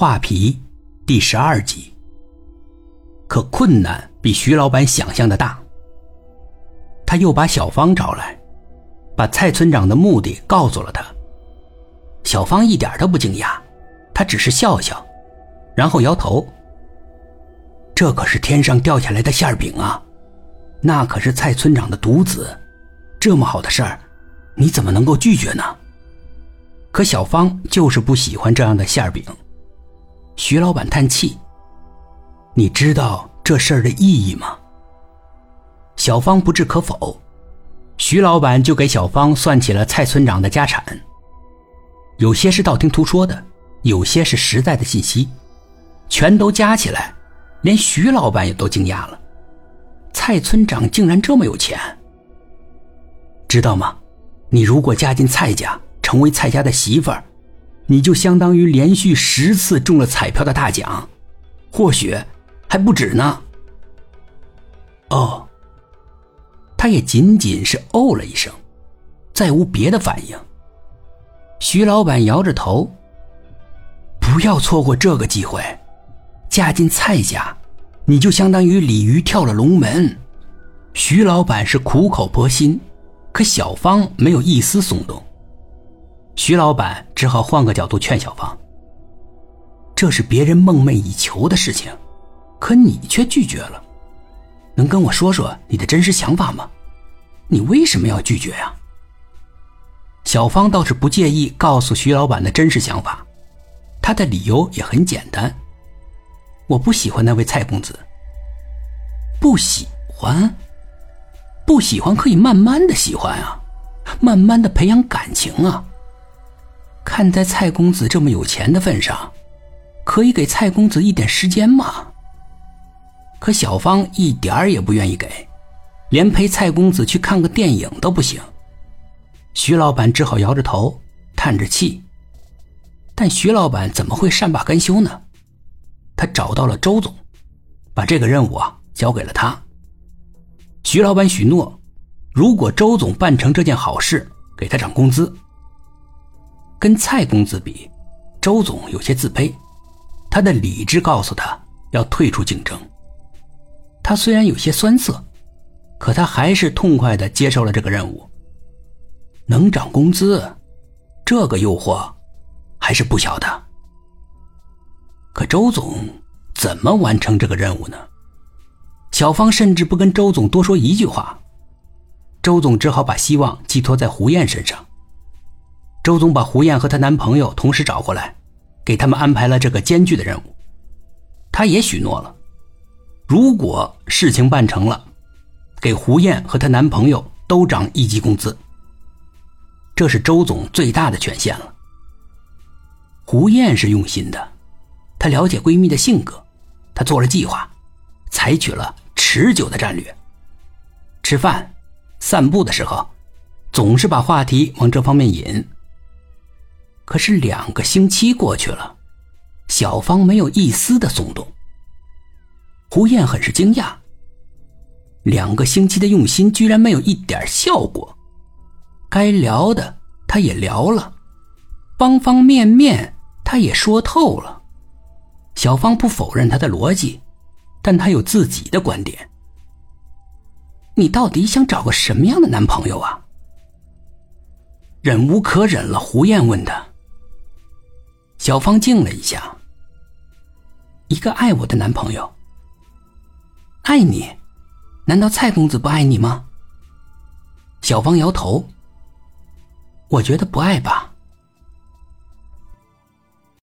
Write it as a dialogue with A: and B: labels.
A: 画皮第十二集。可困难比徐老板想象的大。他又把小芳找来，把蔡村长的目的告诉了他。小芳一点都不惊讶，他只是笑笑，然后摇头。这可是天上掉下来的馅饼啊，那可是蔡村长的独子，这么好的事儿，你怎么能够拒绝呢？可小芳就是不喜欢这样的馅饼。徐老板叹气：“你知道这事儿的意义吗？”小芳不置可否。徐老板就给小芳算起了蔡村长的家产，有些是道听途说的，有些是实在的信息，全都加起来，连徐老板也都惊讶了：蔡村长竟然这么有钱！知道吗？你如果嫁进蔡家，成为蔡家的媳妇儿。你就相当于连续十次中了彩票的大奖，或许还不止呢。哦，他也仅仅是哦了一声，再无别的反应。徐老板摇着头，不要错过这个机会。嫁进蔡家，你就相当于鲤鱼跳了龙门。徐老板是苦口婆心，可小芳没有一丝松动。徐老板只好换个角度劝小芳：“这是别人梦寐以求的事情，可你却拒绝了。能跟我说说你的真实想法吗？你为什么要拒绝呀？”小芳倒是不介意告诉徐老板的真实想法，她的理由也很简单：“我不喜欢那位蔡公子。不喜欢，不喜欢可以慢慢的喜欢啊，慢慢的培养感情啊。”看在蔡公子这么有钱的份上，可以给蔡公子一点时间吗？可小芳一点儿也不愿意给，连陪蔡公子去看个电影都不行。徐老板只好摇着头，叹着气。但徐老板怎么会善罢甘休呢？他找到了周总，把这个任务啊交给了他。徐老板许诺，如果周总办成这件好事，给他涨工资。跟蔡公子比，周总有些自卑，他的理智告诉他要退出竞争。他虽然有些酸涩，可他还是痛快的接受了这个任务。能涨工资，这个诱惑还是不小的。可周总怎么完成这个任务呢？小芳甚至不跟周总多说一句话，周总只好把希望寄托在胡燕身上。周总把胡燕和她男朋友同时找过来，给他们安排了这个艰巨的任务。他也许诺了，如果事情办成了，给胡燕和她男朋友都涨一级工资。这是周总最大的权限了。胡燕是用心的，她了解闺蜜的性格，她做了计划，采取了持久的战略。吃饭、散步的时候，总是把话题往这方面引。可是两个星期过去了，小芳没有一丝的松动。胡燕很是惊讶，两个星期的用心居然没有一点效果。该聊的他也聊了，方方面面他也说透了。小芳不否认他的逻辑，但他有自己的观点。你到底想找个什么样的男朋友啊？忍无可忍了，胡燕问他。小芳静了一下。一个爱我的男朋友，爱你？难道蔡公子不爱你吗？小芳摇头。我觉得不爱吧。